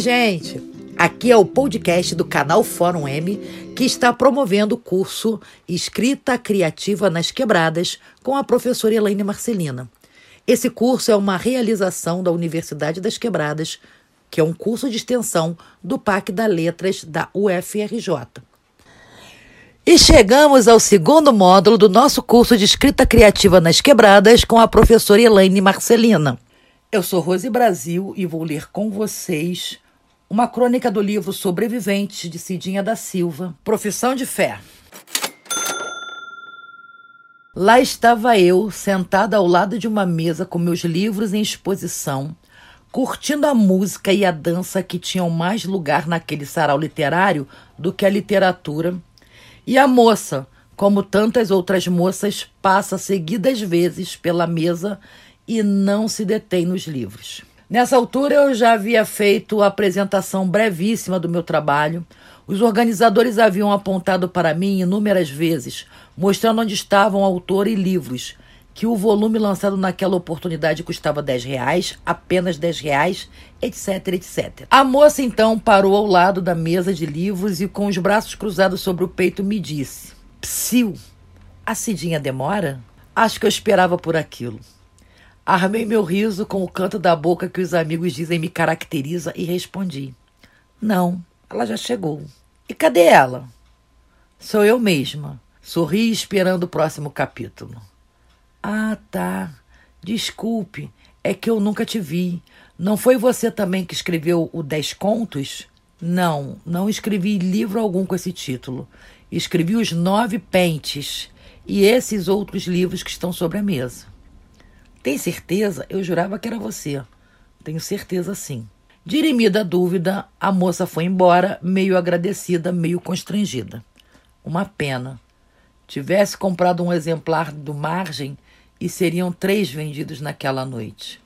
gente! Aqui é o podcast do canal Fórum M, que está promovendo o curso Escrita Criativa nas Quebradas com a professora Elaine Marcelina. Esse curso é uma realização da Universidade das Quebradas, que é um curso de extensão do PAC da Letras da UFRJ. E chegamos ao segundo módulo do nosso curso de Escrita Criativa nas Quebradas com a professora Elaine Marcelina. Eu sou Rose Brasil e vou ler com vocês uma crônica do livro Sobreviventes de Cidinha da Silva, Profissão de Fé. Lá estava eu, sentada ao lado de uma mesa com meus livros em exposição, curtindo a música e a dança que tinham mais lugar naquele sarau literário do que a literatura. E a moça, como tantas outras moças, passa seguidas vezes pela mesa e não se detém nos livros. Nessa altura eu já havia feito a apresentação brevíssima do meu trabalho. Os organizadores haviam apontado para mim inúmeras vezes, mostrando onde estavam autor e livros, que o volume lançado naquela oportunidade custava 10 reais, apenas 10 reais, etc, etc. A moça então parou ao lado da mesa de livros e com os braços cruzados sobre o peito me disse, Psiu, a Cidinha demora? Acho que eu esperava por aquilo. Armei meu riso com o canto da boca que os amigos dizem me caracteriza e respondi: Não, ela já chegou. E cadê ela? Sou eu mesma. Sorri esperando o próximo capítulo. Ah, tá. Desculpe, é que eu nunca te vi. Não foi você também que escreveu o Dez Contos? Não, não escrevi livro algum com esse título. Escrevi os Nove Pentes e esses outros livros que estão sobre a mesa. Tem certeza? Eu jurava que era você. Tenho certeza sim. Dirimida a dúvida, a moça foi embora, meio agradecida, meio constrangida. Uma pena. Tivesse comprado um exemplar do Margem e seriam três vendidos naquela noite.